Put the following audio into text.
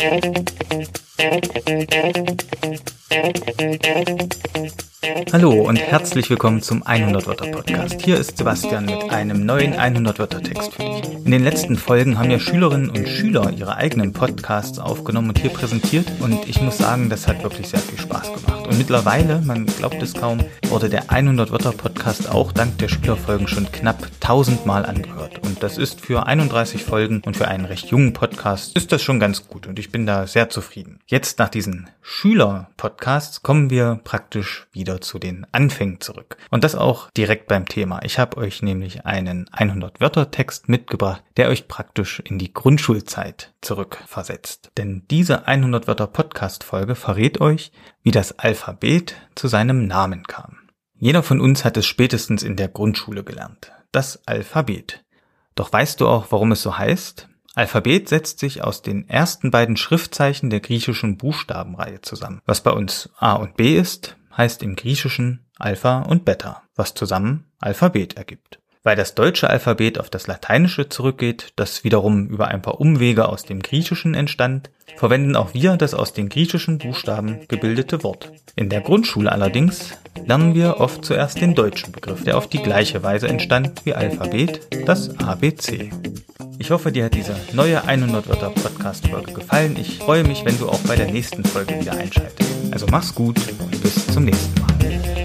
Thank you. Hallo und herzlich willkommen zum 100 Wörter Podcast. Hier ist Sebastian mit einem neuen 100 Wörter Text für dich. In den letzten Folgen haben ja Schülerinnen und Schüler ihre eigenen Podcasts aufgenommen und hier präsentiert und ich muss sagen, das hat wirklich sehr viel Spaß gemacht. Und mittlerweile, man glaubt es kaum, wurde der 100 Wörter Podcast auch dank der Schülerfolgen schon knapp 1000 Mal angehört. Und das ist für 31 Folgen und für einen recht jungen Podcast ist das schon ganz gut und ich bin da sehr zufrieden. Jetzt nach diesen Schüler-Podcasts kommen wir praktisch wieder zu den Anfängen zurück. Und das auch direkt beim Thema. Ich habe euch nämlich einen 100 Wörter Text mitgebracht, der euch praktisch in die Grundschulzeit zurückversetzt. Denn diese 100 Wörter Podcast Folge verrät euch, wie das Alphabet zu seinem Namen kam. Jeder von uns hat es spätestens in der Grundschule gelernt. Das Alphabet. Doch weißt du auch, warum es so heißt? Alphabet setzt sich aus den ersten beiden Schriftzeichen der griechischen Buchstabenreihe zusammen. Was bei uns A und B ist, heißt im Griechischen Alpha und Beta, was zusammen Alphabet ergibt. Weil das deutsche Alphabet auf das lateinische zurückgeht, das wiederum über ein paar Umwege aus dem Griechischen entstand, verwenden auch wir das aus den griechischen Buchstaben gebildete Wort. In der Grundschule allerdings lernen wir oft zuerst den deutschen Begriff, der auf die gleiche Weise entstand wie Alphabet, das ABC. Ich hoffe, dir hat diese neue 100 Wörter Podcast Folge gefallen. Ich freue mich, wenn du auch bei der nächsten Folge wieder einschaltest. Also mach's gut und bis zum nächsten Mal.